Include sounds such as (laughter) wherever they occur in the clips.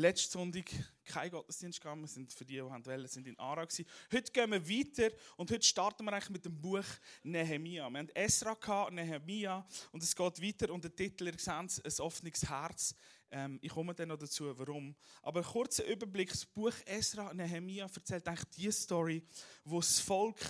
letzte Sonntag kein Gottesdienst gehabt. Wir sind für die, die wollen, sind in Ara gewesen. Heute gehen wir weiter und heute starten wir eigentlich mit dem Buch Nehemia. Wir haben Esra gehabt, Nehemia und es geht weiter und der Titel, ihr seht ein offenes Herz. Ähm, ich komme dann noch dazu, warum. Aber ein kurzer Überblick, das Buch Esra, Nehemia erzählt eigentlich die Story, wo das Volk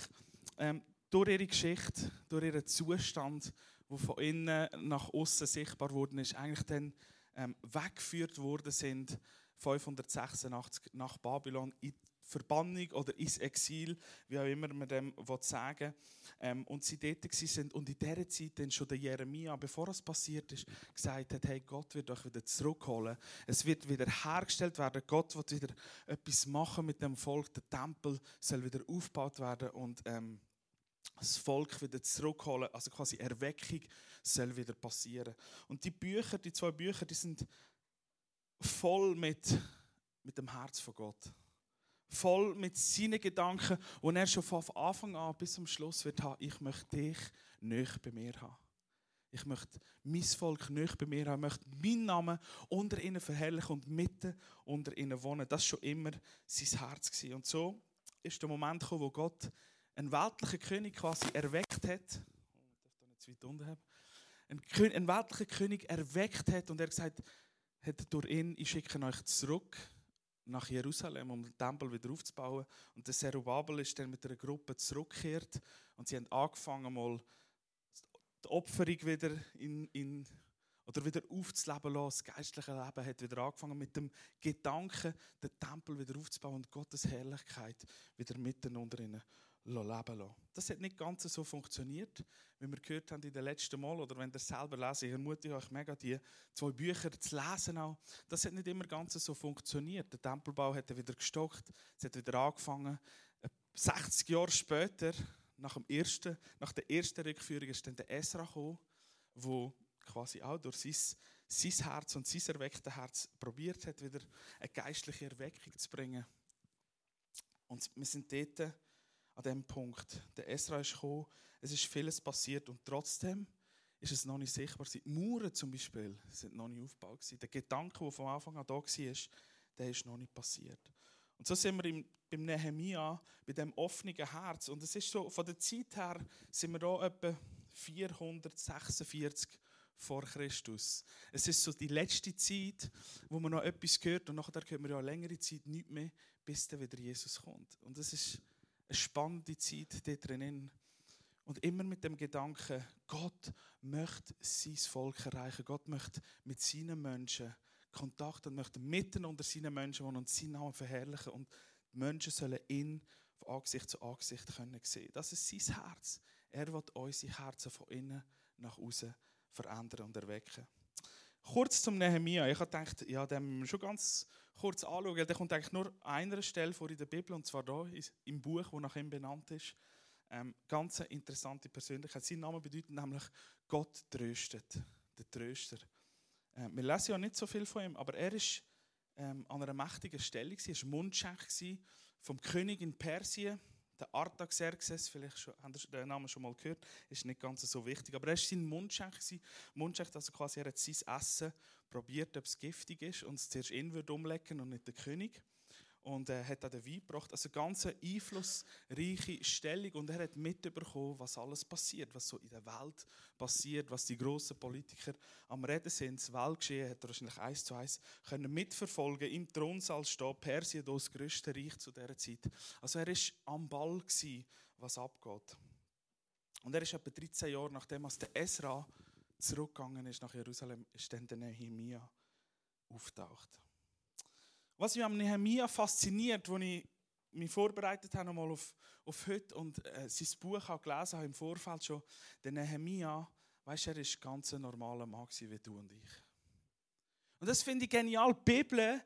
ähm, durch ihre Geschichte, durch ihren Zustand, wo von innen nach außen sichtbar worden ist, eigentlich dann ähm, weggeführt worden sind 586 nach Babylon in Verbannung oder ins Exil, wie auch immer man dem sagen ähm, Und sie dort sind und in dieser Zeit dann schon der Jeremia, bevor es passiert ist, gesagt hat, hey, Gott wird euch wieder zurückholen. Es wird wieder hergestellt werden. Gott wird wieder etwas machen mit dem Volk. Der Tempel soll wieder aufgebaut werden und ähm, das Volk wieder zurückholen. Also quasi Erweckung soll wieder passieren. Und die Bücher, die zwei Bücher, die sind voll mit, mit dem Herz von Gott. Voll mit seinen Gedanken, und er schon von Anfang an bis zum Schluss wird haben, ich möchte dich nicht bei mir haben. Ich möchte mein Volk nicht bei mir haben. Ich möchte meinen Namen unter ihnen verherrlichen und mitten unter ihnen wohnen. Das war schon immer sein Herz. Und so ist der Moment gekommen, wo Gott einen weltlichen König quasi erweckt hat. Oh, ich darf da nicht zu weit unten haben. Einen, weltlichen König erweckt hat und er gesagt hat, durch ihn, ich schicke euch zurück nach Jerusalem, um den Tempel wieder aufzubauen. Und der Zerubabel ist dann mit einer Gruppe zurückgekehrt und sie haben angefangen, mal die Opferung wieder in, in oder wieder aufzuleben lassen. Das geistliche Leben hat wieder angefangen mit dem Gedanken, den Tempel wieder aufzubauen und Gottes Herrlichkeit wieder mitten unter ihnen leben lassen. Das hat nicht ganz so funktioniert, wie wir gehört haben in den letzten Mal, oder wenn ihr selber lesen, ich ermutige euch mega, die zwei Bücher zu lesen auch. Das hat nicht immer ganz so funktioniert. Der Tempelbau hat wieder gestockt, es hat wieder angefangen. 60 Jahre später, nach, dem ersten, nach der ersten Rückführung, ist dann der Esra gekommen, wo quasi auch durch sein, sein Herz und sein erwecktes Herz probiert hat, wieder eine geistliche Erweckung zu bringen. Und wir sind dort an dem Punkt. Der Esra ist gekommen, es ist vieles passiert und trotzdem ist es noch nicht sichtbar. Die Mauern zum Beispiel sind noch nicht aufgebaut. Der Gedanke, der von Anfang an da war, der ist noch nicht passiert. Und so sind wir im, beim Nehemia, bei dem offenen Herz. Und es ist so, von der Zeit her sind wir da etwa 446 vor Christus. Es ist so die letzte Zeit, wo man noch etwas hört und nachher hört man ja eine längere Zeit nicht mehr, bis dann wieder Jesus kommt. Und es ist eine spannende Zeit dort drinnen. Und immer mit dem Gedanken, Gott möchte sein Volk erreichen. Gott möchte mit seinen Menschen Kontakt und möchte mitten unter seinen Menschen wohnen und seinen Namen verherrlichen. Und die Menschen sollen ihn von Angesicht zu Angesicht können sehen. Das ist sein Herz. Er wird unsere Herzen von innen nach außen verändern und erwecken. Kurz zum Nehemia. Ich habe gedacht, ja, wir schon ganz kurz anschauen. Der kommt eigentlich nur an einer Stelle vor in der Bibel, und zwar da im Buch, das nach ihm benannt ist. Ähm, ganz interessante Persönlichkeit. Sein Name bedeutet nämlich Gott tröstet, der Tröster. Ähm, wir lesen ja nicht so viel von ihm, aber er ist ähm, an einer mächtigen Stelle, er war Mundschenk vom König in Persien der Artaxerxes, vielleicht schon, habt ihr den Namen schon mal gehört, ist nicht ganz so wichtig, aber er war sein Mundschenk. Mundschenk, also quasi er hat sein Essen probiert, ob es giftig ist und es zuerst ihn würde umlecken und nicht der König und er hat auch den Wein gebracht. Also eine ganz einflussreiche Stellung und er hat mitbekommen, was alles passiert, was so in der Welt passiert, was die grossen Politiker am Reden sind. Das Weltgeschehen hat er wahrscheinlich eins zu eins können mitverfolgen. Im Thronsaal steht Persien, das größte Reich zu dieser Zeit. Also er war am Ball, gewesen, was abgeht. Und er ist etwa 13 Jahre nachdem als der Esra zurückgegangen ist nach Jerusalem, ist dann der Nehemia auftaucht. Was mich am Nehemia fasziniert, als ich mich vorbereitet habe nochmal auf, auf heute und äh, sein Buch auch gelesen habe im Vorfeld schon, der Nehemia, weißt er ist ganz ein normaler Mann wie du und ich. Und das finde ich genial. Die Bibel,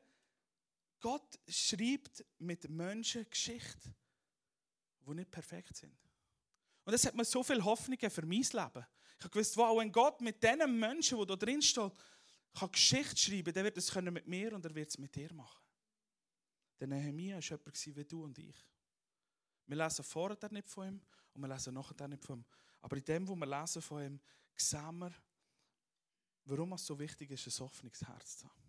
Gott schreibt mit Menschen Geschichten, die nicht perfekt sind. Und das hat mir so viel Hoffnung für mein Leben. Ich habe gewusst, wow, wenn Gott mit diesen Menschen, die da drin stehen, kann Geschichte schreiben, dann wird es mit mir und er wird es mit dir machen. Der Nehemia war jemand wie du und ich. Wir lesen vorher nicht von ihm und wir lesen nachher nicht von ihm. Aber in dem, wo wir lesen von ihm, sehen wir, warum es so wichtig ist, ein offenes Herz zu haben.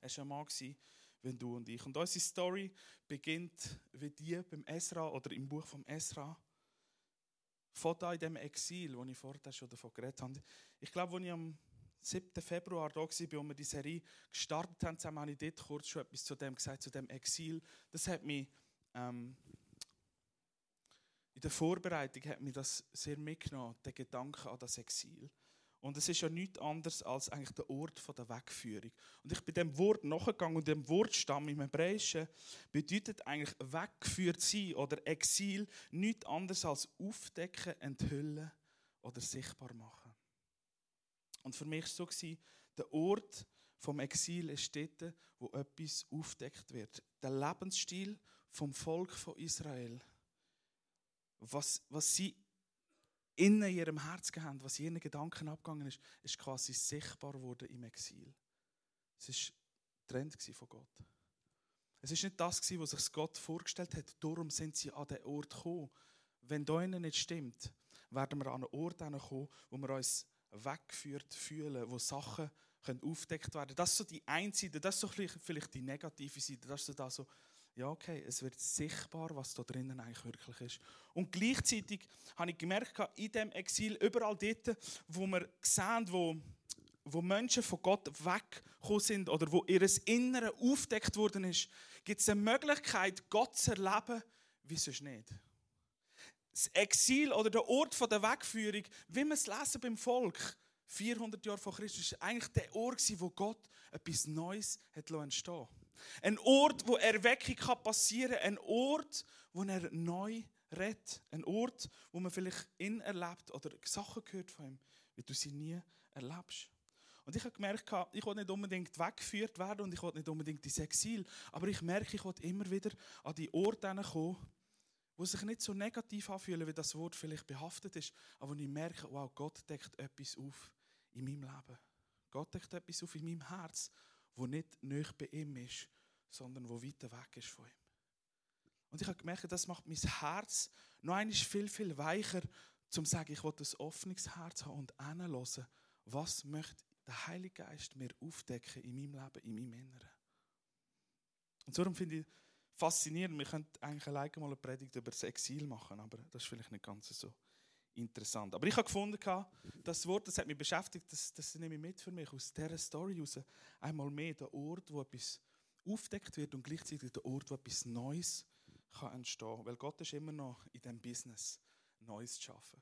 Er war ein Mann, wie du und ich. Und unsere Story beginnt wie die beim Esra oder im Buch vom Esra. Von da in dem Exil, wo ich vorher schon davon geredet habe. Ich glaube, als ich am 7. Februar da war, als wir die Serie gestartet haben, zusammen habe ich dort kurz schon etwas zu dem gesagt, zu dem Exil. Das hat mich ähm, in der Vorbereitung hat mich das sehr mitgenommen, der Gedanke an das Exil. Und es ist ja nichts anderes als eigentlich der Ort der Wegführung. Und ich bin dem Wort nachgegangen und dem Wortstamm im Hebräischen bedeutet eigentlich weggeführt sein oder Exil nichts anderes als aufdecken, enthüllen oder sichtbar machen. Und für mich war es so, der Ort vom Exil ist dort, wo etwas aufdeckt wird. Der Lebensstil vom Volk von Israel. Was, was sie in ihrem Herz haben, was in ihren Gedanken abgegangen ist, ist quasi sichtbar geworden im Exil. Es war Trend von Gott. Es ist nicht das, was sich Gott vorgestellt hat. Darum sind sie an den Ort gekommen. Wenn da nicht stimmt, werden wir an einen Ort kommen, wo wir uns weggeführt fühlen, wo Sachen können aufdeckt werden. Das ist so die eine Seite, das ist so vielleicht die negative Seite, das ist so da so, ja okay, es wird sichtbar, was da drinnen eigentlich wirklich ist. Und gleichzeitig habe ich gemerkt, in dem Exil, überall dort, wo wir sehen, wo, wo Menschen von Gott weggekommen sind oder wo ihr Innere aufdeckt worden ist, gibt es eine Möglichkeit, Gott zu erleben, wie sonst nicht das Exil oder der Ort der Wegführung, wie wir es lesen beim Volk, 400 Jahre vor Christus, war eigentlich der Ort, wo Gott etwas Neues hat entstehen Ein Ort, wo Erweckung passieren kann. Ein Ort, wo er neu redet. Ein Ort, wo man vielleicht ihn erlebt oder Sachen gehört von ihm, wie du sie nie erlebst. Und ich habe gemerkt, ich will nicht unbedingt weggeführt werden und ich will nicht unbedingt ins Exil, aber ich merke, ich will immer wieder an die Orte kommen, wo sich nicht so negativ anfühlen, wie das Wort vielleicht behaftet ist, aber wo ich merke, wow, Gott deckt etwas auf in meinem Leben. Gott deckt etwas auf in meinem Herz, wo nicht nöch bei ihm ist, sondern wo weiter weg ist von ihm. Und ich habe gemerkt, das macht mein Herz noch einmal viel, viel weicher, zum zu sagen, ich will ein offenes Herz haben und hinhören, was möchte der Heilige Geist mir aufdecken in meinem Leben, in meinem Inneren. Und darum finde ich, faszinierend. Wir könnten eigentlich alleine mal eine Predigt über das Exil machen, aber das ist vielleicht nicht ganz so interessant. Aber ich habe gefunden, das Wort, das hat mich beschäftigt, das, das nehme ich mit für mich aus dieser Story heraus. Einmal mehr der Ort, wo etwas aufdeckt wird und gleichzeitig der Ort, wo etwas Neues kann entstehen kann. Weil Gott ist immer noch in dem Business, Neues zu schaffen.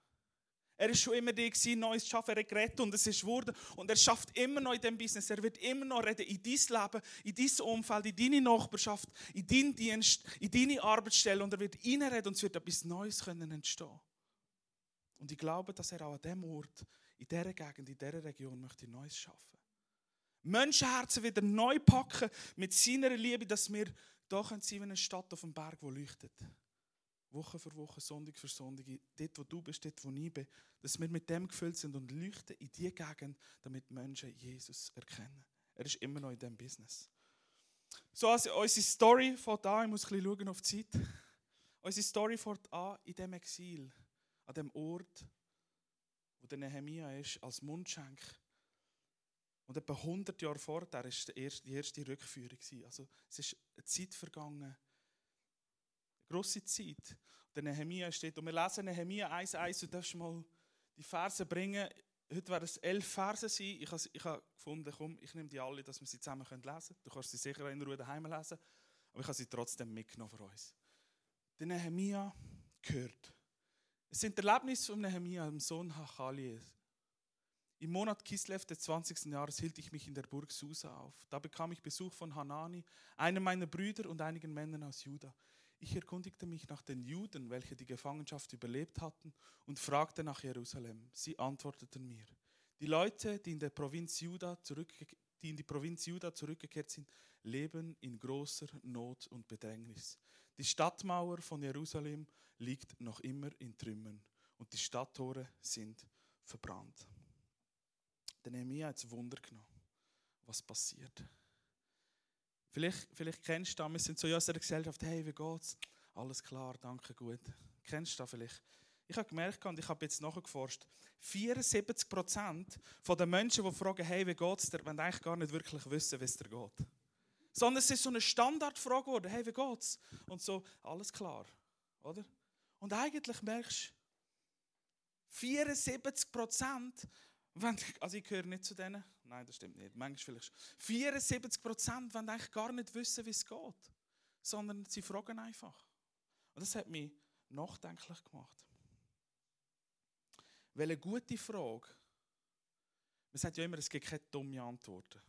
Er ist schon immer die gewesen, Neues schaffen. Er hat geredet und es ist geworden. Und er schafft immer noch in diesem Business. Er wird immer noch reden in dein Leben, in dein Umfeld, in deine Nachbarschaft, in deinen Dienst, in deine Arbeitsstelle. Und er wird reinreden und es wird etwas Neues können entstehen. Und ich glaube, dass er auch an diesem Ort, in dieser Gegend, in dieser Region möchte Neues schaffen. Menschenherzen wieder neu packen mit seiner Liebe, dass wir da sein wie eine Stadt auf dem Berg, die leuchtet. Woche für Woche, Sonntag für Sonntag, dort wo du bist, dort wo ich bin, dass wir mit dem gefüllt sind und leuchten in die Gegend, damit Menschen Jesus erkennen. Er ist immer noch in diesem Business. So, also unsere Story fängt an, ich muss ein bisschen schauen auf die Zeit. Unsere Story fängt an in dem Exil, an dem Ort, wo der Nehemia ist, als Mundschenk. Und etwa 100 Jahre vorher war die erste Rückführung. Also es ist eine Zeit vergangen, grosse Zeit. Der Nehemia steht, und wir lesen Nehemia 1,1, du darfst mal die Verse bringen. Heute werden es elf Verse sein. Ich habe, ich habe gefunden, komm, ich nehme die alle, dass wir sie zusammen lesen können. Du kannst sie sicher in Ruhe daheim lesen, aber ich habe sie trotzdem mitgenommen für uns. Der Nehemia gehört. Es sind Erlebnisse von Nehemia, dem Sohn Hachalies. Im Monat Kislev des 20. Jahres hielt ich mich in der Burg Susa auf. Da bekam ich Besuch von Hanani, einem meiner Brüder und einigen Männern aus Juda. Ich erkundigte mich nach den Juden, welche die Gefangenschaft überlebt hatten, und fragte nach Jerusalem. Sie antworteten mir. Die Leute, die in, der Provinz Juda die in die Provinz Juda zurückgekehrt sind, leben in großer Not und Bedrängnis. Die Stadtmauer von Jerusalem liegt noch immer in Trümmern und die Stadttore sind verbrannt. Der Nehemiah hat Wunder genommen, was passiert. Vielleicht, vielleicht kennst du das, wir sind so in unserer Gesellschaft, hey, wie geht's? Alles klar, danke, gut. Kennst du das vielleicht? Ich habe gemerkt und ich habe jetzt nachgeforscht, 74% der Menschen, die fragen, hey, wie geht's dir, wollen eigentlich gar nicht wirklich wissen, wie es dir geht. Sondern es ist so eine Standardfrage geworden, hey, wie geht's? Und so, alles klar, oder? Und eigentlich merkst du, 74 Prozent, also ich gehöre nicht zu denen, nein, das stimmt nicht, manchmal vielleicht 74 Prozent wollen eigentlich gar nicht wissen, wie es geht, sondern sie fragen einfach. Und das hat mich nachdenklich gemacht. Weil eine gute Frage, man sagt ja immer, es gibt keine dummen Antworten.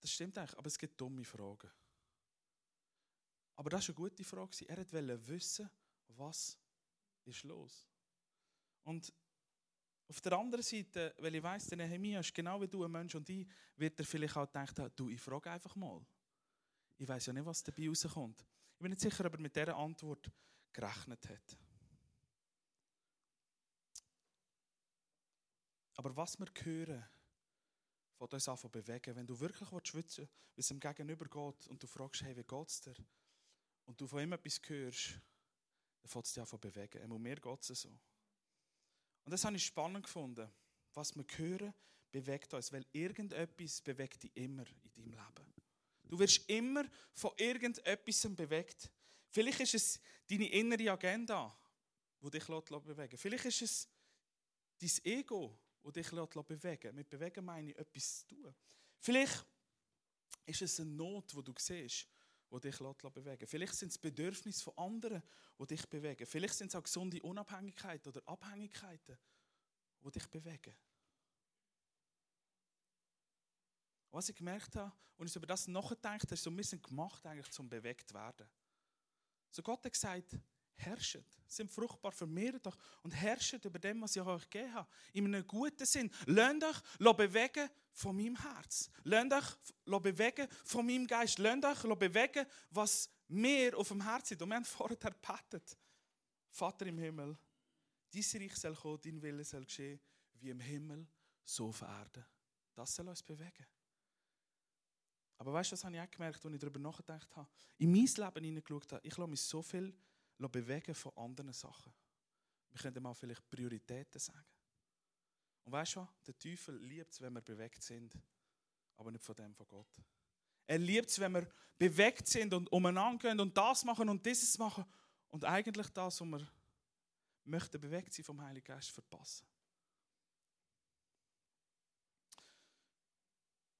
Das stimmt eigentlich, aber es gibt dumme Fragen. Aber das war eine gute Frage. Er wollte wissen, was ist los. Und auf der anderen Seite, weil ich weiss, der Nehemiah ist genau wie du ein Mensch und ich, wird er vielleicht auch haben, du, ich frage einfach mal. Ich weiß ja nicht, was dabei rauskommt. Ich bin nicht sicher, ob er mit dieser Antwort gerechnet hat. Aber was wir hören, von uns an bewegen. Wenn du wirklich schwitzen willst, wie es ihm gegenüber geht und du fragst, hey, wie geht es dir? Und du von ihm etwas hörst, dann fängt es dich an bewegen. Und mir geht es so. Und das habe ich spannend gefunden. Was wir hören, bewegt uns, weil irgendetwas bewegt dich immer in deinem Leben. Du wirst immer von irgendetwas bewegt. Vielleicht ist es deine innere Agenda, die dich bewegen Vielleicht ist es dein Ego, das dich bewegen lässt. Mit bewegen meine ich, etwas zu tun. Vielleicht ist es eine Not, die du siehst, die dich bewegen. Vielleicht sind es Bedürfnisse von anderen, die dich bewegen. Vielleicht sind es auch gesunde Unabhängigkeiten oder Abhängigkeiten, die dich bewegen. Was ich gemerkt habe, und ich über das nachgedacht habe, ist so ein bisschen gemacht, eigentlich zum bewegt werden. So Gott hat gesagt, herrschet, sind fruchtbar, vermehrt euch und herrschet über dem, was ich euch gegeben habe. In einem guten Sinn. Lasst euch bewegen von meinem Herz. Lasst euch bewegen von meinem Geist. Lasst euch bewegen, was mir auf dem Herzen ist. Und wir haben vorher gebetet. Vater im Himmel, dein Reich soll kommen, dein Wille soll geschehen, wie im Himmel, so auf Erden. Das soll uns bewegen. Aber weißt du, was habe ich auch gemerkt, als ich darüber nachgedacht habe? In mein Leben hineingeschaut habe, ich lasse mich so viel bewegen von anderen Sachen. Wir können mal vielleicht Prioritäten sagen. Und weißt du? Der Teufel liebt es, wenn wir bewegt sind, aber nicht von dem von Gott. Er liebt es, wenn wir bewegt sind und umeinander gehen und das machen und dieses machen und eigentlich das, was wir möchten bewegt sein vom Heiligen Geist, verpassen.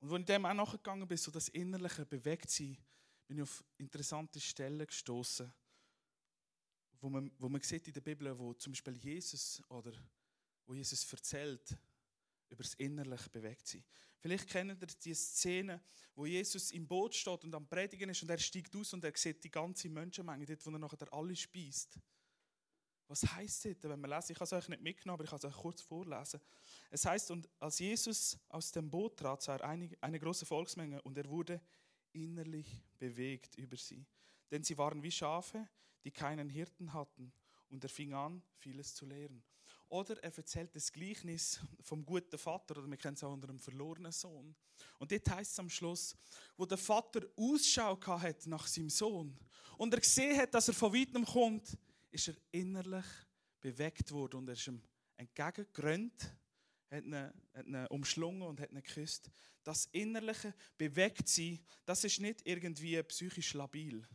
Und als ich dem auch nachgegangen bin, so das innerliche Bewegtsein, bin ich auf interessante Stellen gestoßen wo man, wo man sieht in der Bibel, wo zum Beispiel Jesus oder wo Jesus erzählt über das innerlich bewegt sein. Vielleicht kennt ihr die Szene, wo Jesus im Boot steht und am Predigen ist und er steigt aus und er sieht die ganze Menschenmenge, dort, wo er nachher alle speist. Was heißt das, wenn man lesen? Ich habe es euch nicht mitgenommen, aber ich kann es euch kurz vorlesen. Es heißt, und als Jesus aus dem Boot trat, sah er eine, eine große Volksmenge und er wurde innerlich bewegt über sie. Denn sie waren wie Schafe, die keinen Hirten hatten. Und er fing an, vieles zu lehren. Oder er erzählt das Gleichnis vom guten Vater, oder wir kennen es auch unter dem verlorenen Sohn. Und dort heißt es am Schluss, wo der Vater Ausschau hat nach seinem Sohn und er gesehen hat, dass er von weitem kommt, ist er innerlich bewegt worden und er ist ihm entgegengerannt, hat ihn, hat ihn umschlungen und hat ihn geküsst. Das innerliche Bewegtsein, das ist nicht irgendwie psychisch labil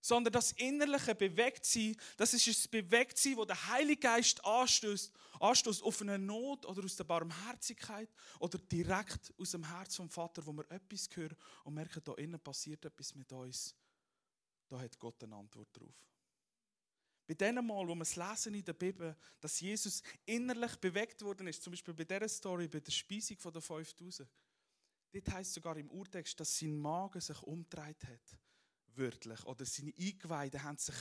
sondern das innerliche Bewegtsein, das ist ein Bewegtsein, wo der Heilige Geist anstößt, anstößt auf eine Not oder aus der Barmherzigkeit oder direkt aus dem Herz vom Vater, wo wir etwas hören und merken, da innen passiert etwas mit uns. Da hat Gott eine Antwort drauf. Bei dem Mal, wo wir es lesen in der Bibel, dass Jesus innerlich bewegt worden ist, zum Beispiel bei dieser Story, bei der Speisung der 5000, dort heißt sogar im Urtext, dass sein Magen sich umgedreht hat wörtlich. Oder seine Eingeweide haben sich,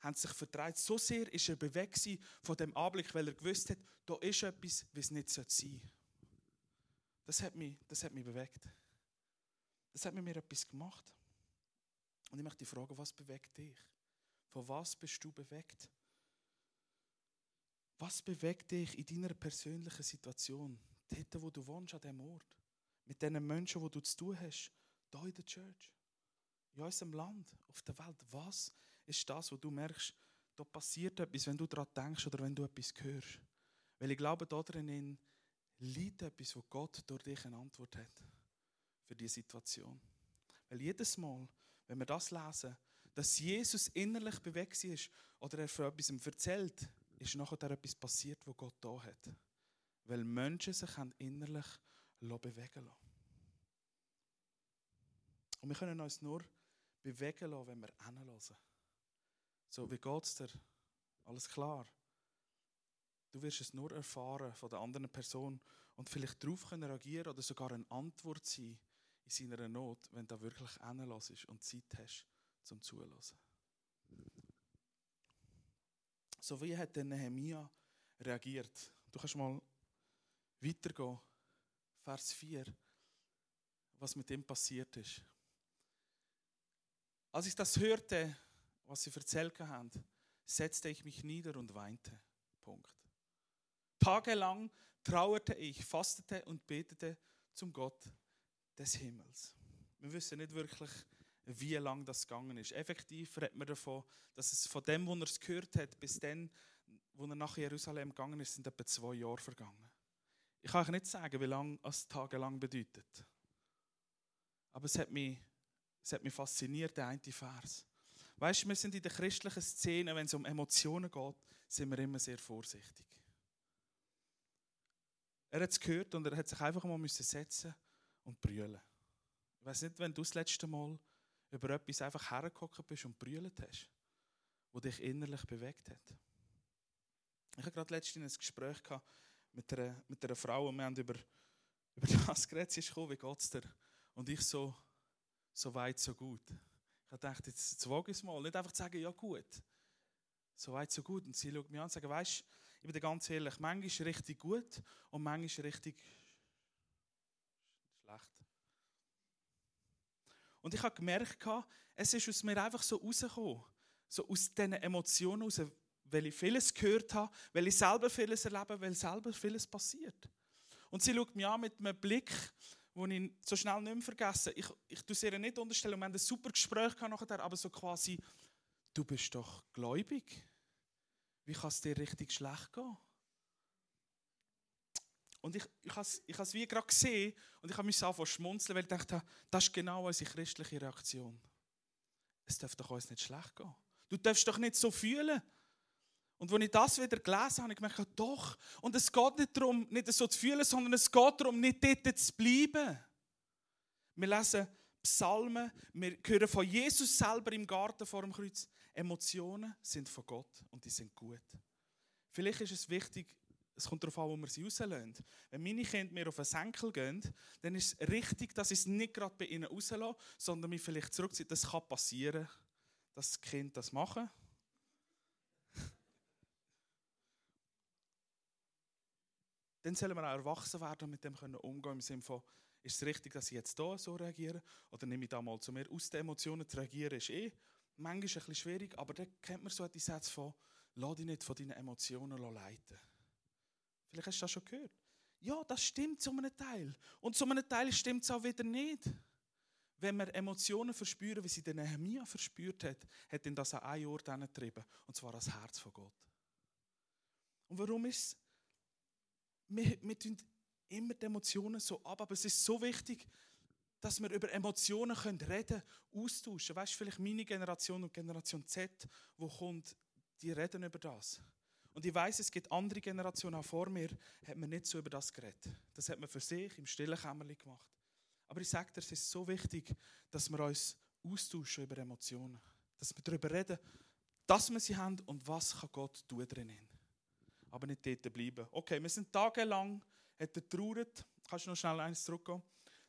haben sich verdreht. So sehr ist er bewegt von dem Anblick, weil er gewusst hat, da ist etwas, wie es nicht sein sollte. Das hat mich, das hat mich bewegt. Das hat mit mir etwas gemacht. Und ich möchte dich fragen, was bewegt dich? Von was bist du bewegt? Was bewegt dich in deiner persönlichen Situation? Dort, wo du wohnst, an diesem Ort. Mit den Menschen, die du zu tun hast. Hier in der Church in unserem Land, auf der Welt, was ist das, wo du merkst, da passiert etwas, wenn du daran denkst oder wenn du etwas hörst? Weil ich glaube, da drin liegt etwas, wo Gott durch dich eine Antwort hat. für die Situation. Weil jedes Mal, wenn wir das lesen, dass Jesus innerlich bewegt ist oder er für etwas erzählt, ist nachher etwas passiert, wo Gott da hat. Weil Menschen sich innerlich bewegen lassen. Und wir können uns nur bewegen lassen, wenn wir hinhören. So, wie geht es dir? Alles klar? Du wirst es nur erfahren von der anderen Person und vielleicht darauf reagieren oder sogar eine Antwort sein in seiner Not, wenn du wirklich hinlässt und Zeit hast zum Zulassen. So wie hat der Nehemia reagiert? Du kannst mal weitergehen. Vers 4, was mit ihm passiert ist. Als ich das hörte, was sie erzählt haben, setzte ich mich nieder und weinte. Punkt. Tagelang trauerte ich, fastete und betete zum Gott des Himmels. Wir wissen nicht wirklich, wie lang das gegangen ist. Effektiv redet man davon, dass es von dem, wo er es gehört hat, bis dann, wo er nach Jerusalem gegangen ist, sind etwa zwei Jahre vergangen. Ich kann euch nicht sagen, wie lange es tagelang bedeutet. Aber es hat mich, es hat mich fasziniert, der eine Vers. Weißt du, wir sind in der christlichen Szene, wenn es um Emotionen geht, sind wir immer sehr vorsichtig. Er hat es gehört und er hat sich einfach mal setzen und brüllen. Ich weiß nicht, wenn du das letzte Mal über etwas einfach hergekommen bist und brüllt hast, wo dich innerlich bewegt hat. Ich hatte gerade letztens ein Gespräch mit einer, mit einer Frau und wir haben über, (laughs) über das geredet. Sie ist gekommen, wie geht es dir? Und ich so, so weit, so gut. Ich dachte, jetzt, wage ich es mal. Nicht einfach zu sagen, ja gut. So weit, so gut. Und sie schaut mich an und sagt, weißt du, ich bin dir ganz ehrlich, manchmal richtig gut und manchmal richtig schlecht. Und ich habe gemerkt, es ist aus mir einfach so rausgekommen. So aus diesen Emotionen raus, weil ich vieles gehört habe, weil ich selber vieles erlebe, weil selber vieles passiert. Und sie schaut mich an mit einem Blick, den ich so schnell nicht mehr vergesse. Ich, ich tue sie ihr nicht unterstellen, wir haben ein super Gespräch nachher, aber so quasi, du bist doch gläubig. Wie kann es dir richtig schlecht gehen? Und ich, ich habe es ich wie gerade gesehen und ich habe mich angefangen schmunzeln, weil ich dachte, das ist genau unsere christliche Reaktion. Es darf doch uns nicht schlecht gehen. Du darfst doch nicht so fühlen. Und als ich das wieder gelesen habe, ich gemerkt, doch. Und es geht nicht darum, nicht so zu fühlen, sondern es geht darum, nicht dort zu bleiben. Wir lesen Psalmen, wir hören von Jesus selber im Garten vor dem Kreuz. Emotionen sind von Gott und die sind gut. Vielleicht ist es wichtig, es kommt darauf an, wo wir sie rauslassen. Wenn meine Kinder mir auf einen Senkel gehen, dann ist es richtig, dass ich es nicht gerade bei ihnen rauslasse, sondern mich vielleicht zurückziehe. Das kann passieren, dass das Kind das machen. Dann sollen wir auch erwachsen werden und mit dem können umgehen im Sinne von, ist es richtig, dass ich jetzt hier so reagiere? Oder nehme ich da mal zu mir aus den Emotionen zu reagieren? Ist eh manchmal ein bisschen schwierig, aber dann kennt man so die Sätze von, lass dich nicht von deinen Emotionen leiten. Vielleicht hast du das schon gehört. Ja, das stimmt zu einem Teil. Und zu einem Teil stimmt es auch wieder nicht. Wenn wir Emotionen verspüren, wie sie der Nehemiah verspürt hat, hat ihn das an einen Ort getrieben. Und zwar das Herz von Gott. Und warum ist es? Wir, wir tun immer die Emotionen so ab, aber es ist so wichtig, dass wir über Emotionen können reden austauschen. Weißt du, vielleicht meine Generation und Generation Z, wo kommt, die reden über das. Und ich weiß, es gibt andere Generationen auch vor mir, hat man nicht so über das geredet. Das hat man für sich im stillen Kämmerlein gemacht. Aber ich sage dir, es ist so wichtig, dass wir uns austauschen über Emotionen. Dass wir darüber reden, dass wir sie haben und was kann Gott tun drinnen. Aber nicht dort bleiben. Okay, wir sind tagelang, hat er trauert. Kannst du noch schnell eins zurückgehen?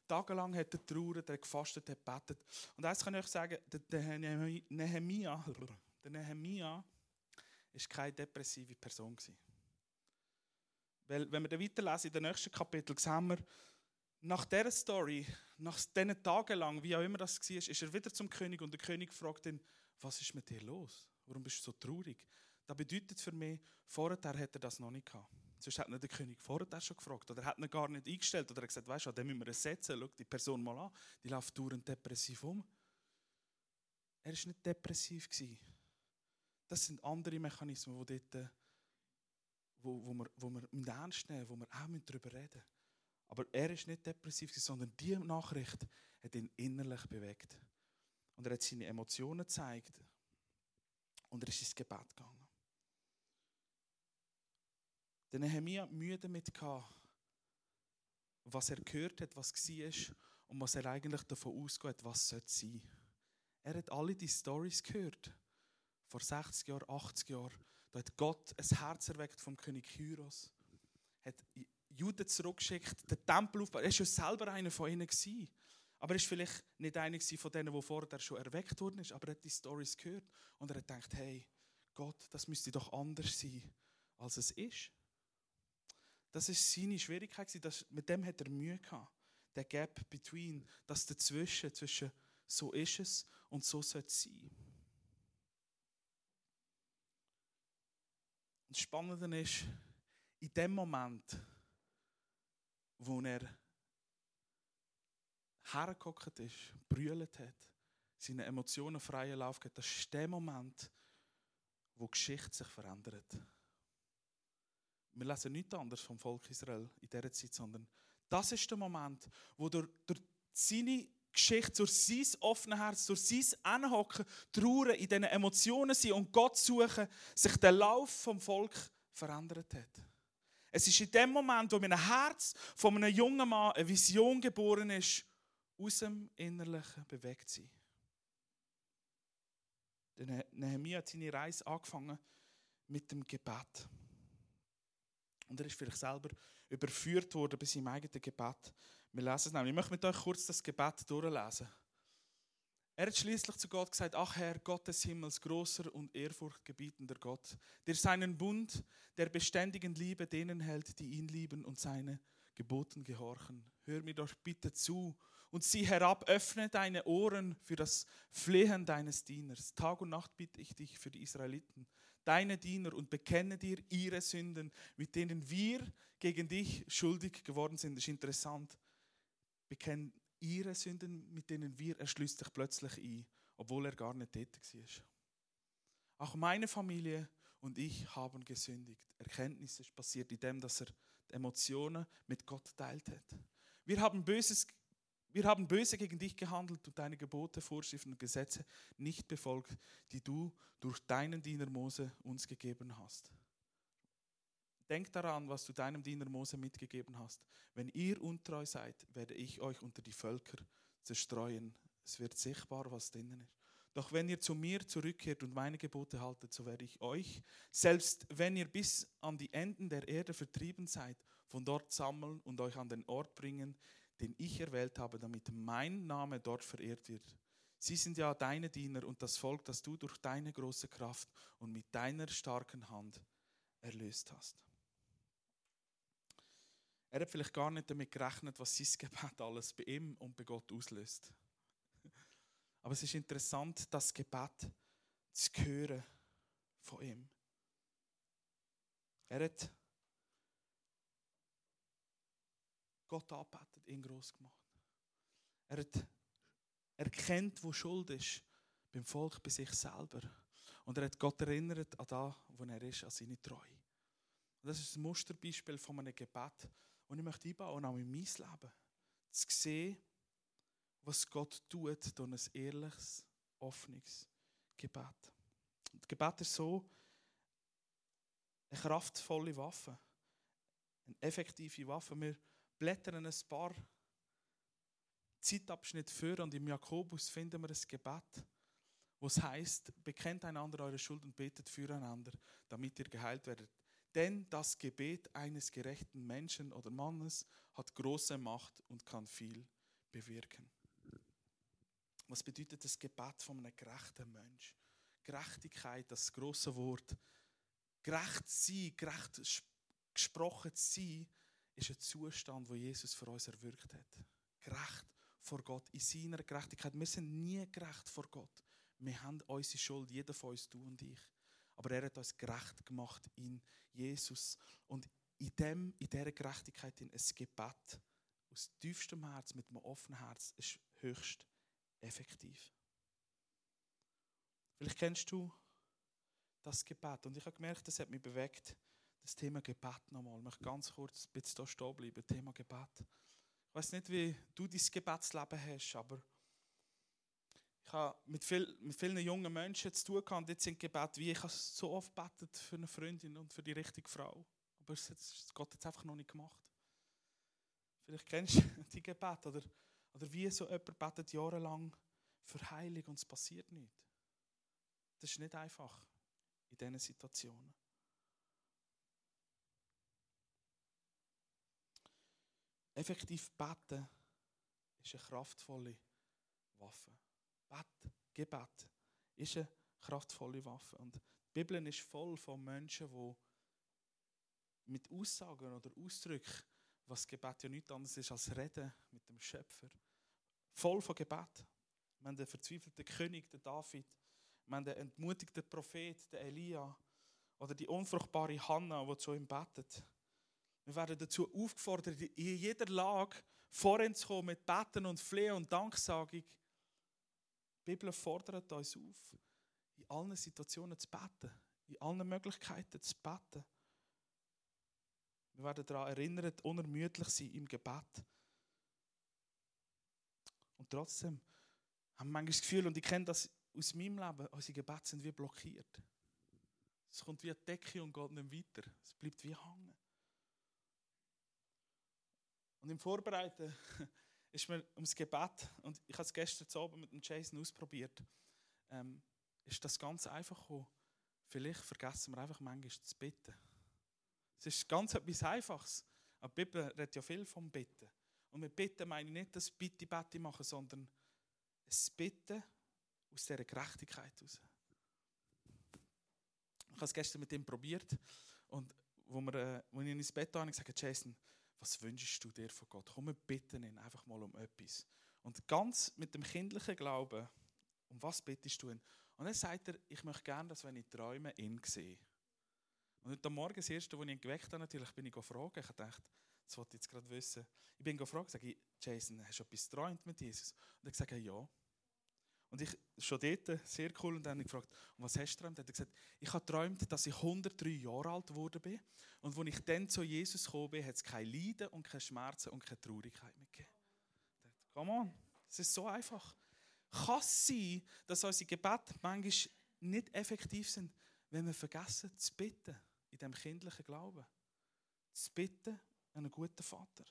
Tagelang hat er trauert, er hat gefastet, hat gebetet. Und eins kann ich euch sagen, der Nehemia, (laughs) der Nehemia ist keine depressive Person. Weil, wenn wir dann weiterlesen, in den nächsten Kapitel, sehen wir, nach dieser Story, nach diesen Tagen lang, wie auch immer das war, ist er wieder zum König und der König fragt ihn, was ist mit dir los? Warum bist du so traurig? Das bedeutet für mich, vorher hätte er das noch nicht gehabt. Sonst hat ihn der König vorher schon gefragt oder hat ihn gar nicht eingestellt oder gesagt, weißt du, den müssen wir setzen, schau die Person mal an, die läuft dauernd depressiv um. Er war nicht depressiv. Das sind andere Mechanismen, die dort, wo, wo wir, wo wir ernst nehmen, wo wir auch darüber reden müssen. Aber er ist nicht depressiv, sondern die Nachricht hat ihn innerlich bewegt. Und er hat seine Emotionen gezeigt. Und er ist ins Gebet gegangen. Der Nehemiah Mühe damit gehabt, was er gehört hat, was war und was er eigentlich davon ausgeht, was sein sollte. Er hat alle die Stories gehört. Vor 60 Jahren, 80 Jahren. Da hat Gott ein Herz erweckt vom König Kyros. Hat Juden zurückgeschickt, den Tempel aufgebaut. Er war ja selber einer von ihnen. Gewesen. Aber er war vielleicht nicht einer von denen, der vorher schon erweckt worden ist. Aber er hat die Stories gehört und er hat gedacht, hey, Gott, das müsste doch anders sein, als es ist. Das ist seine Schwierigkeit. Das, mit dem hat er Mühe gehabt. Der Gap between, das dazwischen, zwischen so ist es und so soll es sein. Und das Spannende ist, in dem Moment, wo er hergeguckt ist, brüllt hat, seine Emotionen freien Lauf geht, das ist der Moment, wo die Geschichte sich verändert. Wir lesen nichts anderes vom Volk Israel in dieser Zeit, sondern das ist der Moment, wo durch, durch seine Geschichte, durch sein offenes Herz, durch sein Anhocken, Trauern, in diesen Emotionen sein und Gott suchen, sich der Lauf vom Volk verändert hat. Es ist in dem Moment, wo in einem Herz von einem jungen Mann eine Vision geboren ist, aus dem Innerlichen bewegt sein. Nehemiah hat seine Reise angefangen mit dem Gebet. Und er ist vielleicht selber überführt worden bei seinem eigenen Gebet. Wir lesen es nämlich. Ich möchte mit euch kurz das Gebet durchlesen. Er hat schließlich zu Gott gesagt, ach Herr, Gott des Himmels, großer und ehrfurchtgebietender Gott, der seinen Bund der beständigen Liebe denen hält, die ihn lieben und seine Geboten gehorchen. Hör mir doch bitte zu und sieh herab, öffne deine Ohren für das Flehen deines Dieners. Tag und Nacht bitte ich dich für die Israeliten, deine Diener, und bekenne dir ihre Sünden, mit denen wir gegen dich schuldig geworden sind. Das ist interessant. Bekenne ihre Sünden, mit denen wir, er schließt sich plötzlich ein, obwohl er gar nicht tätig war. Auch meine Familie und ich haben gesündigt. Erkenntnis ist passiert in dem, dass er die Emotionen mit Gott teilt hat. Wir haben Böses wir haben böse gegen dich gehandelt und deine Gebote, Vorschriften und Gesetze nicht befolgt, die du durch deinen Diener Mose uns gegeben hast. Denk daran, was du deinem Diener Mose mitgegeben hast. Wenn ihr untreu seid, werde ich euch unter die Völker zerstreuen. Es wird sichtbar, was drinnen ist. Doch wenn ihr zu mir zurückkehrt und meine Gebote haltet, so werde ich euch, selbst wenn ihr bis an die Enden der Erde vertrieben seid, von dort sammeln und euch an den Ort bringen, den ich erwählt habe, damit mein Name dort verehrt wird. Sie sind ja deine Diener und das Volk, das du durch deine große Kraft und mit deiner starken Hand erlöst hast. Er hat vielleicht gar nicht damit gerechnet, was sein (laughs) Gebet alles bei ihm und bei Gott auslöst. Aber es ist interessant, das Gebet zu hören von ihm. Er hat Gott anbetet, ihn groß gemacht. Er hat erkennt, wo Schuld ist, beim Volk, bei sich selber. Und er hat Gott erinnert an das, wo er ist, an seine Treue. Und das ist ein Musterbeispiel von einem Gebet, und ich möchte einbauen, auch in mein Leben. Zu sehen, was Gott tut durch ein ehrliches, offenes Gebet. Und Gebet ist so eine kraftvolle Waffe. Eine effektive Waffe. Wir blättern ein paar Zeitabschnitte für und im Jakobus finden wir ein Gebet, wo es heißt: Bekennt einander eure Schuld und betet füreinander, damit ihr geheilt werdet. Denn das Gebet eines gerechten Menschen oder Mannes hat große Macht und kann viel bewirken. Was bedeutet das Gebet von einem gerechten Mensch? Gerechtigkeit, das große Wort. Gerecht sein, gerecht gesprochen sein, ist ein Zustand, wo Jesus für uns erwirkt hat. Gerecht vor Gott, in seiner Gerechtigkeit. Wir sind nie gerecht vor Gott. Wir haben unsere Schuld, jeder von uns, du und ich. Aber er hat uns gerecht gemacht in Jesus. Und in, dem, in dieser Gerechtigkeit in ein Gebet aus tiefstem Herz, mit einem offenen Herz, ist höchst effektiv. Vielleicht kennst du das Gebet. Und ich habe gemerkt, das hat mich bewegt, das Thema Gebet nochmal. Ich möchte ganz kurz ein bisschen hier stehen bleiben. Thema Gebet. Ich weiß nicht, wie du dein Gebetsleben hast, aber ich habe mit, viel, mit vielen jungen Menschen zu tun gehabt, jetzt sind Gebet wie ich habe so oft betet für eine Freundin und für die richtige Frau. Aber es hat Gott jetzt einfach noch nicht gemacht. Vielleicht kennst du (laughs) die Gebet oder, oder wie so jemand betet jahrelang für Heilung und es passiert nichts. Das ist nicht einfach in diesen Situationen. Effektiv beten ist eine kraftvolle Waffe. Bet, Gebet ist eine kraftvolle Waffe. Und die Bibel ist voll von Menschen, die mit Aussagen oder Ausdrücken, was Gebet ja nichts anderes ist als Reden mit dem Schöpfer, voll von Gebet. Wir haben den verzweifelten König, den David, wir haben den entmutigten Prophet, den Elia, oder die unfruchtbare Hannah, die zu ihm betet. Wir werden dazu aufgefordert, in jeder Lage voranzukommen mit Beten und Flehen und Danksagung. Die Bibel fordert uns auf, in allen Situationen zu beten, in allen Möglichkeiten zu beten. Wir werden daran erinnert, unermüdlich sein im Gebet. Und trotzdem haben wir manchmal das Gefühl, und ich kenne das aus meinem Leben, unsere Gebete sind wie blockiert. Es kommt wie eine Decke und geht nicht weiter. Es bleibt wie hängen. Und im Vorbereiten (laughs) ist mir ums Gebet, und ich habe es gestern Abend mit dem Jason ausprobiert, ähm, ist das ganz einfach gekommen. Vielleicht vergessen wir einfach manchmal zu beten. Es ist ganz etwas Einfaches. Aber die Bibel redet ja viel vom Bitten. Und mit Bitten meine ich nicht das Bitte-Bette machen, sondern ein Bitten aus dieser Gerechtigkeit heraus. Ich habe es gestern mit ihm probiert und wo, wir, äh, ich ins Bett habe, habe ich gesagt, Jason, was wünschst du dir von Gott? Komm, wir bitten ihn einfach mal um etwas. Und ganz mit dem kindlichen Glauben, um was bittest du ihn? Und dann sagt er, ich möchte gerne, dass wenn ich träume, ihn sehe. Und heute Morgen, das erste, als ich ihn geweckt habe, natürlich bin ich gefragt. Ich dachte, das wollte ich jetzt gerade wissen. Ich bin gefragt, sage ich, Jason, hast du etwas geträumt mit Jesus? Und er gesagt, ja. Und ich, schon dort, sehr cool, und dann habe ich gefragt, was hast du geträumt? Er hat gesagt, ich habe geträumt, dass ich 103 Jahre alt geworden bin. Und als ich dann zu Jesus gekommen bin, hat es kein Leiden und keine Schmerzen und keine Traurigkeit mehr gegeben. Dachte, come on, es ist so einfach. Kann es sein, dass unsere Gebete manchmal nicht effektiv sind, wenn wir vergessen zu bitten, in dem kindlichen Glauben? Zu bitten an einen guten Vater.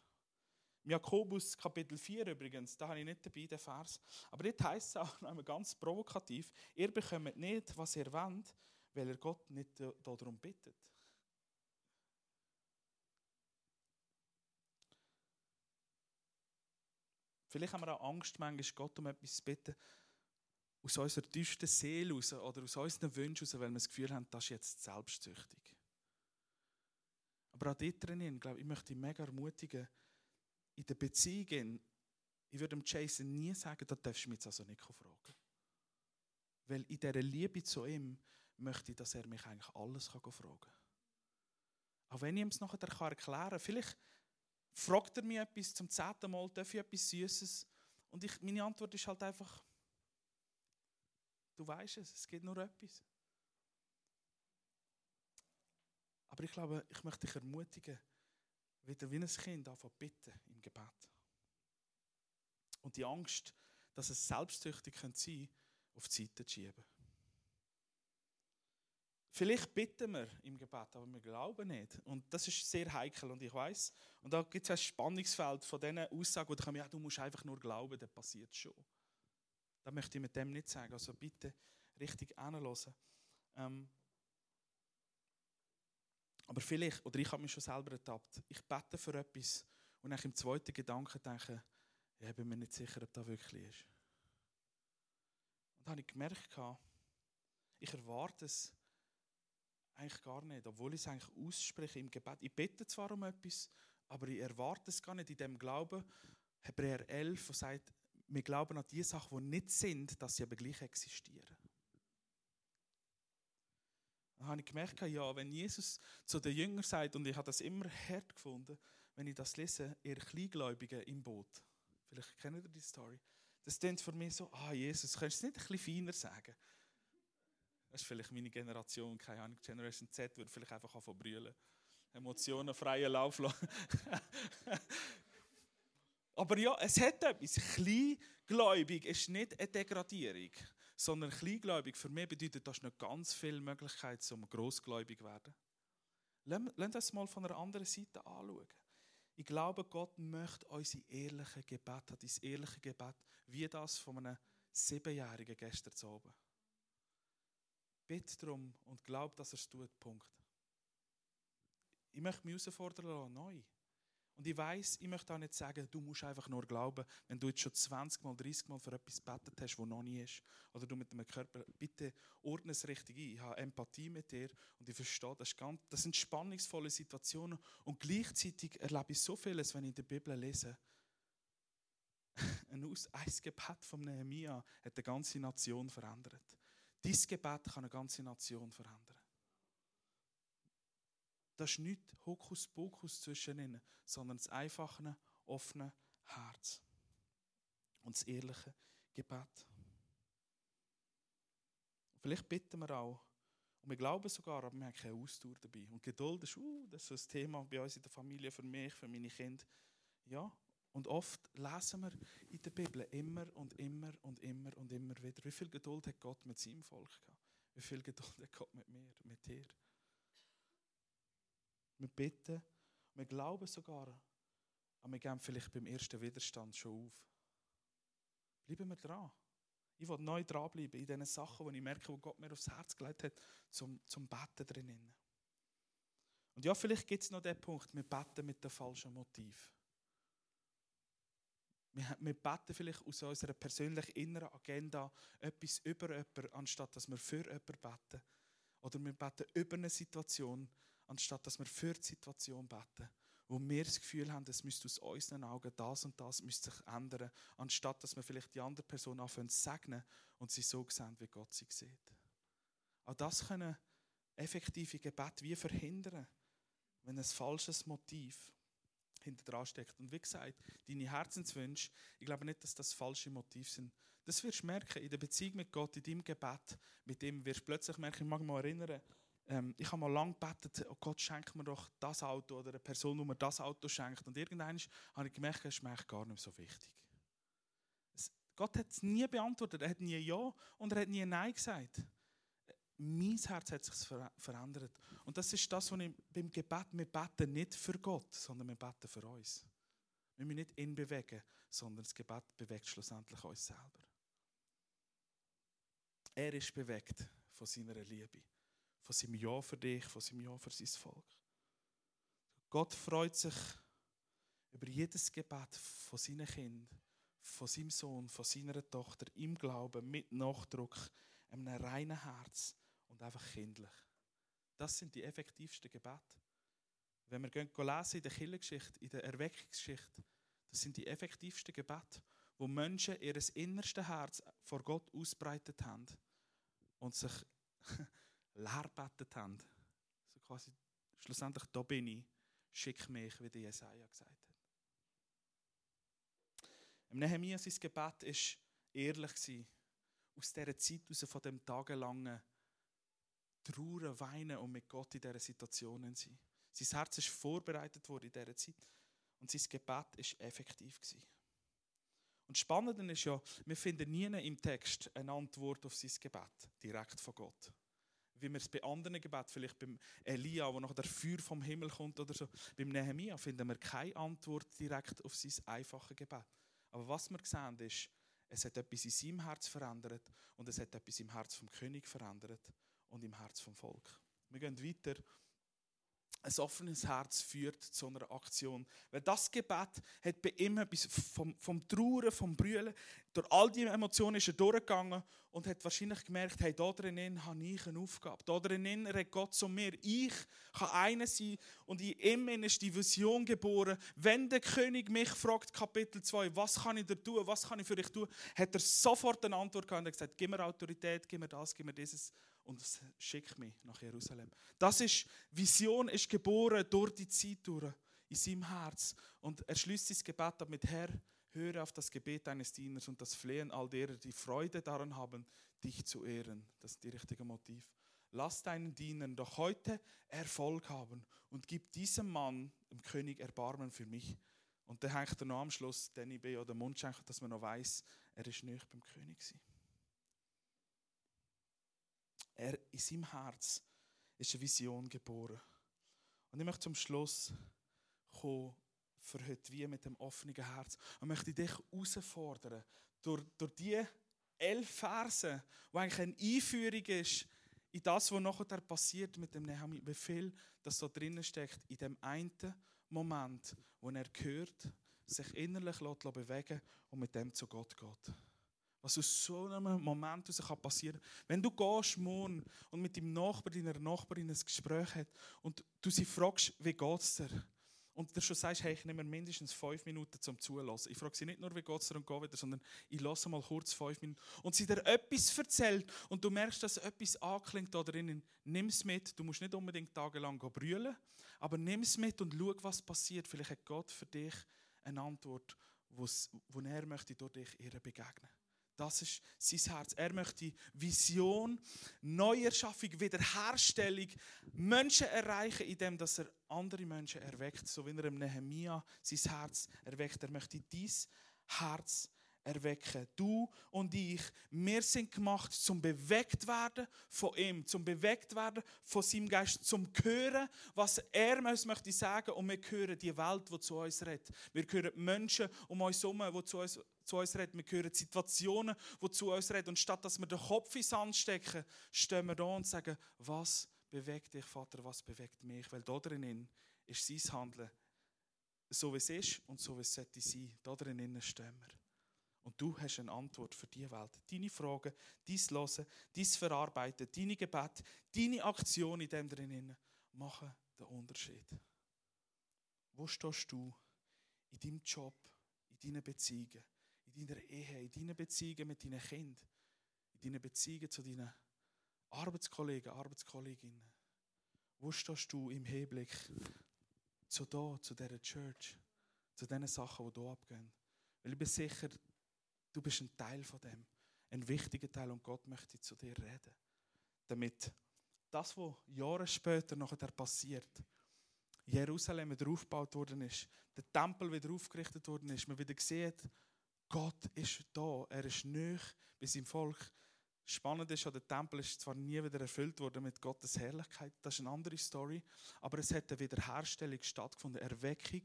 Jakobus Kapitel 4 übrigens, da habe ich nicht dabei, den Vers. Aber dort heißt es auch noch ganz provokativ, ihr bekommt nicht, was ihr wollt, weil ihr Gott nicht darum bittet. Vielleicht haben wir auch Angst, manchmal Gott um etwas zu bitten, aus unserer tiefsten Seele raus oder aus unseren Wünschen raus, weil wir das Gefühl haben, das ist jetzt selbstsüchtig. Aber auch dort drin, glaube ich, ich möchte dich mega ermutigen, in der Beziehung, ich würde dem Jason nie sagen, da darfst du mich jetzt also nicht fragen. Weil in dieser Liebe zu ihm möchte ich, dass er mich eigentlich alles kann fragen kann. Auch wenn ich ihm es nachher erklären kann, vielleicht fragt er mich etwas zum zehnten Mal, darf ich etwas Süßes? Und ich, meine Antwort ist halt einfach, du weißt es, es geht nur etwas. Aber ich glaube, ich möchte dich ermutigen, wieder wie ein Kind anfangen bitten im Gebet. Und die Angst, dass es selbstsüchtig sein könnte, auf die Seite zu schieben. Vielleicht bitten wir im Gebet, aber wir glauben nicht. Und das ist sehr heikel und ich weiß. Und da gibt es ein Spannungsfeld von diesen Aussagen, wo du ja, du musst einfach nur glauben, dann passiert schon. Das möchte ich mit dem nicht sagen. Also bitte richtig anhören. Ähm, aber vielleicht, oder ich habe mich schon selber ertappt, ich bete für etwas und dann im zweiten Gedanken denke, ja, ich bin mir nicht sicher, ob das wirklich ist. Und dann habe ich gemerkt, ich erwarte es eigentlich gar nicht, obwohl ich es eigentlich ausspreche im Gebet. Ich bete zwar um etwas, aber ich erwarte es gar nicht in dem Glauben. Hebräer 11, wo sagt, wir glauben an die Sachen, die nicht sind, dass sie aber gleich existieren. Dann habe ich gemerkt, ja, wenn Jesus zu den Jüngern sagt, und ich habe das immer hart gefunden, wenn ich das lese, ihr Kleingläubigen im Boot. Vielleicht kennt ihr die Story. Das klingt für mich so, ah Jesus, kannst du es nicht ein bisschen feiner sagen? Das ist vielleicht meine Generation, keine Ahnung, Generation Z würde vielleicht einfach anfangen brüllen. Emotionen freien Lauf lassen. (laughs) Aber ja, es hat etwas. Kleingläubig ist nicht eine Degradierung, sondern Kleingläubig für mich bedeutet, dass nicht ganz viele Möglichkeiten, um großgläubig zu werden. Lass das mal von einer anderen Seite anschauen. Ich glaube, Gott möchte unser ehrliche Gebet, hat dein ehrliche Gebet, wie das von einem Siebenjährigen gestern zu oben. Bitte darum und glaub, dass er es tut. Punkt. Ich möchte mich herausfordern neu. Und ich weiß, ich möchte auch nicht sagen, du musst einfach nur glauben, wenn du jetzt schon 20 Mal, 30 Mal für etwas gebetet hast, was noch nie ist. Oder du mit dem Körper, bitte ordne es richtig ein. Ich habe Empathie mit dir und ich verstehe, das, ganz, das sind spannungsvolle Situationen. Und gleichzeitig erlebe ich so vieles, wenn ich in der Bibel lese. (laughs) Ein, Aus Gebet von Nehemiah hat eine ganze Nation verändert. Dein Gebet kann eine ganze Nation verändern. Das ist nicht Hokuspokus zwischen ihnen, sondern das einfache, offene Herz. Und das ehrliche Gebet. Vielleicht bitten wir auch, und wir glauben sogar, aber wir haben keine Ausdauer dabei. Und Geduld ist, uh, das ist so ein Thema bei uns in der Familie, für mich, für meine Kinder. Ja, und oft lesen wir in der Bibel immer und immer und immer und immer wieder, wie viel Geduld hat Gott mit seinem Volk gehabt? Wie viel Geduld hat Gott mit mir, mit dir? Wir bitten, wir glauben sogar, aber wir gehen vielleicht beim ersten Widerstand schon auf. Bleiben wir dran. Ich will neu dranbleiben in den Sachen, die ich merke, wo Gott mir aufs Herz gelegt hat, zum, zum Betten drinnen. Und ja, vielleicht gibt es noch den Punkt, wir beten mit dem falschen Motiv. Wir, wir beten vielleicht aus unserer persönlichen inneren Agenda etwas über jemanden, anstatt dass wir für jemanden beten. Oder wir beten über eine Situation, anstatt dass wir für die Situation beten, wo wir das Gefühl haben, es müsste aus unseren Augen das und das müsste sich ändern, anstatt dass wir vielleicht die andere Person anfangen zu segnen und sie so sehen, wie Gott sie sieht. Auch das können effektive Gebet wie verhindern, wenn ein falsches Motiv hinter dran steckt. Und wie gesagt, deine Herzenswünsche, ich glaube nicht, dass das falsche Motive sind. Das wirst du merken in der Beziehung mit Gott, in deinem Gebet, mit dem wirst du plötzlich merken, ich mag mich erinnern, ähm, ich habe mal lange gebetet, oh Gott, schenk mir doch das Auto oder eine Person, die mir das Auto schenkt. Und irgendwann habe ich gemerkt, es ist mir gar nicht so wichtig. Es, Gott hat es nie beantwortet. Er hat nie Ja und er hat nie Nein gesagt. Mein Herz hat sich verändert. Und das ist das, was ich beim Gebet, wir beten nicht für Gott, sondern wir beten für uns. Wir müssen nicht ihn bewegen, sondern das Gebet bewegt schlussendlich uns selber. Er ist bewegt von seiner Liebe von seinem Ja für dich, von seinem Ja für sein Volk. Gott freut sich über jedes Gebet von seinen Kindern, von seinem Sohn, von seiner Tochter, im Glauben, mit Nachdruck, einem reinen Herz und einfach kindlich. Das sind die effektivsten Gebete. Wenn wir gehen lesen in der Kirchengeschichte, in der Erweckungsgeschichte, das sind die effektivsten Gebete, wo Menschen ihr innerstes Herz vor Gott ausbreitet haben und sich (laughs) leer gebetet haben. So quasi, schlussendlich, da bin ich, schick mich, wie der Jesaja gesagt hat. Im Nehemiah sein Gebet war ehrlich. Aus dieser Zeit, aus von dem tagelangen Trauern, Weinen und mit Gott in dieser Situation sein. Sein Herz ist vorbereitet worden in dieser Zeit und sein Gebet war effektiv. Und spannend ist ja, wir finden nie im Text eine Antwort auf sein Gebet, direkt von Gott wie wir es bei anderen Gebeten, vielleicht beim Elia, wo noch der Feuer vom Himmel kommt oder so, beim Nehemia finden wir keine Antwort direkt auf sein einfaches Gebet. Aber was wir sehen ist, es hat etwas in seinem Herz verändert und es hat etwas im Herz vom König verändert und im Herz vom Volk. Wir gehen weiter ein offenes Herz führt zu einer Aktion. Weil das Gebet hat bei ihm etwas vom, vom Trauern, vom Brüllen, durch all diese Emotionen ist er durchgegangen und hat wahrscheinlich gemerkt, hey, da drinnen habe ich eine Aufgabe. Da drinnen redet Gott zu mir. Ich kann einer sein und in ihm ist die Vision geboren. Wenn der König mich fragt, Kapitel 2, was kann ich da tun, was kann ich für dich tun, hat er sofort eine Antwort gehabt und gesagt, gib mir Autorität, gib mir das, gib mir dieses und schick mich nach Jerusalem. Das ist, Vision ist geboren durch die Zeit durch, in seinem Herz. Und er schließt sein Gebet ab mit Herr, Höre auf das Gebet deines Dieners und das Flehen all derer, die Freude daran haben, dich zu ehren. Das ist die richtige Motiv. Lass deinen Dienern doch heute Erfolg haben und gib diesem Mann, dem König, Erbarmen für mich. Und dann hängt er noch am Schluss, den ich oder Mund schenken, dass man noch weiß, er ist nicht beim König. Gewesen. Er in seinem Herz ist eine Vision geboren. Und ich möchte zum Schluss kommen, für heute wie mit dem offenen Herz. Und möchte dich herausfordern, durch, durch die elf Verse, wo eigentlich eine Einführung ist in das, was nachher passiert mit dem Nehemiah, wie viel das so drinnen steckt, in dem einen Moment, wo er hört, sich innerlich bewegen und mit dem zu Gott geht. Was aus so einem Moment heraus passieren kann. Wenn du gehst morgen und mit deinem Nachbar, deiner Nachbarin ein Gespräch hast und du sie fragst, wie geht es dir? Und du schon sagst, hey, ich nehme mindestens fünf Minuten zum Zulassen. Ich frage sie nicht nur, wie geht es dir und gehe wieder, sondern ich lasse mal kurz fünf Minuten. Und sie dir etwas erzählt und du merkst, dass etwas anklingt da drinnen, nimm es mit. Du musst nicht unbedingt tagelang brüllen, aber nimm es mit und schau, was passiert. Vielleicht hat Gott für dich eine Antwort, wo er möchte durch dich ihr begegnen. Das ist sein Herz. Er möchte Vision, Neuerschaffung, Wiederherstellung, Menschen erreichen, indem er andere Menschen erweckt, so wie er im Nehemia sein Herz erweckt. Er möchte dein Herz erwecken. Du und ich, wir sind gemacht zum bewegt werden von ihm, zum bewegt werden von seinem Geist, zum hören, was er uns möchte sagen und wir hören die Welt, die zu uns redet. Wir hören Menschen um uns herum, die zu uns, zu uns reden. Wir hören Situationen, die zu uns reden. Und statt dass wir den Kopf ins Sand stecken, stehen wir da und sagen, was bewegt dich, Vater, was bewegt mich? Weil da drinnen ist sein Handeln so wie es ist und so wie es sollte sein. Da drinnen stehen wir. Und du hast eine Antwort für die Welt. Deine Fragen, dein Hören, dein Verarbeiten, deine Gebet, deine Aktion in dem drinnen machen den Unterschied. Wo stehst du in deinem Job, in deinen Beziehungen, in deiner Ehe, in deinen Beziehungen mit deinen Kindern, in deinen Beziehungen zu deinen Arbeitskollegen, Arbeitskolleginnen? Wo stehst du im Hinblick zu da, zu dieser Church, zu den Sachen, die hier abgehen? Weil ich bin sicher, Du bist ein Teil von dem. Ein wichtiger Teil und Gott möchte zu dir reden. Damit das, was Jahre später nachher passiert, Jerusalem wieder aufgebaut worden ist, der Tempel wieder aufgerichtet worden ist, man wieder sieht, Gott ist da, er ist nöch bei seinem Volk. Spannend ist, der Tempel ist zwar nie wieder erfüllt worden mit Gottes Herrlichkeit, das ist eine andere Story, aber es hat eine Wiederherstellung stattgefunden. Erweckung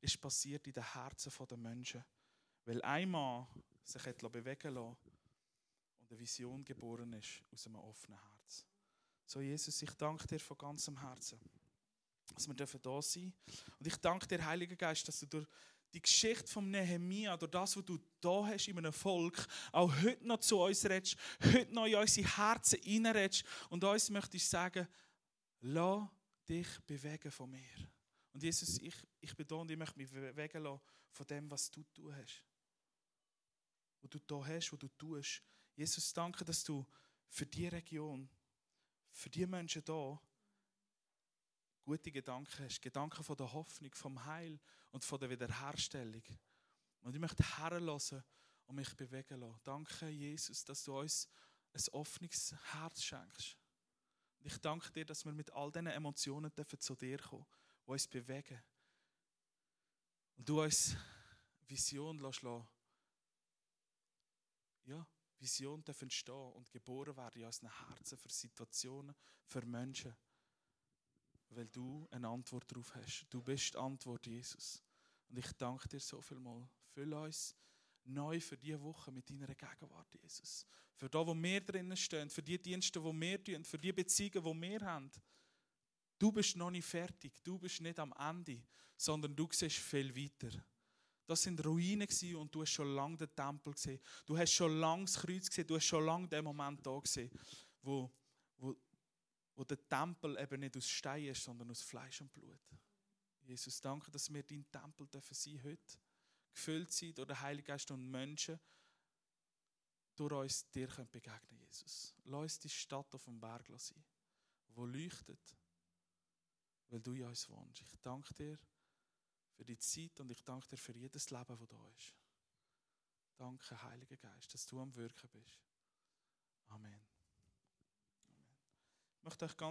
ist passiert in den Herzen der Menschen. Weil einmal sich hat bewegen lassen und eine Vision geboren ist aus einem offenen Herz. So, Jesus, ich danke dir von ganzem Herzen, dass wir da sein dürfen. Und ich danke dir, Heiliger Geist, dass du durch die Geschichte vom Nehemia, durch das, was du da hast in einem Volk, auch heute noch zu uns redest, heute noch in unsere Herzen reinredest und uns möchtest sagen, lass dich bewegen von mir. Und Jesus, ich, ich bin da und ich möchte mich bewegen lassen von dem, was du tun hast wo du da hast, wo du tust. Jesus, danke, dass du für die Region, für die Menschen da gute Gedanken hast. Gedanken von der Hoffnung, vom Heil und von der Wiederherstellung. Und ich möchte herlassen und mich bewegen lassen. Danke, Jesus, dass du uns ein offenes Herz schenkst. Und ich danke dir, dass wir mit all diesen Emotionen zu dir kommen, die uns bewegen. Und du uns Vision lassen ja, Vision darf entstehen und geboren werden in unseren Herzen für Situationen, für Menschen. Weil du eine Antwort darauf hast. Du bist die Antwort, Jesus. Und ich danke dir so viel mal. Füll uns neu für diese Woche mit deiner Gegenwart, Jesus. Für da, wo wir drinnen stehen, für die Dienste, die wir tun, für die Beziehungen, die wir haben. Du bist noch nicht fertig. Du bist nicht am Ende, sondern du siehst viel weiter. Das sind Ruinen und du hast schon lange den Tempel gesehen. Du hast schon lange das Kreuz gesehen. Du hast schon lange den Moment da gesehen, wo, wo, wo der Tempel eben nicht aus Stein ist, sondern aus Fleisch und Blut. Jesus, danke, dass wir dein Tempel dürfen sein heute. Gefüllt sein durch den Heiligen Geist und Menschen durch uns dir können begegnen Jesus. Lass uns die Stadt auf dem Berg sein, wo leuchtet, weil du in uns wohnst. Ich danke dir für die Zeit und ich danke dir für jedes Leben, das da ist. Danke, Heiliger Geist, dass du am Wirken bist. Amen. Amen. Ich möchte euch ganz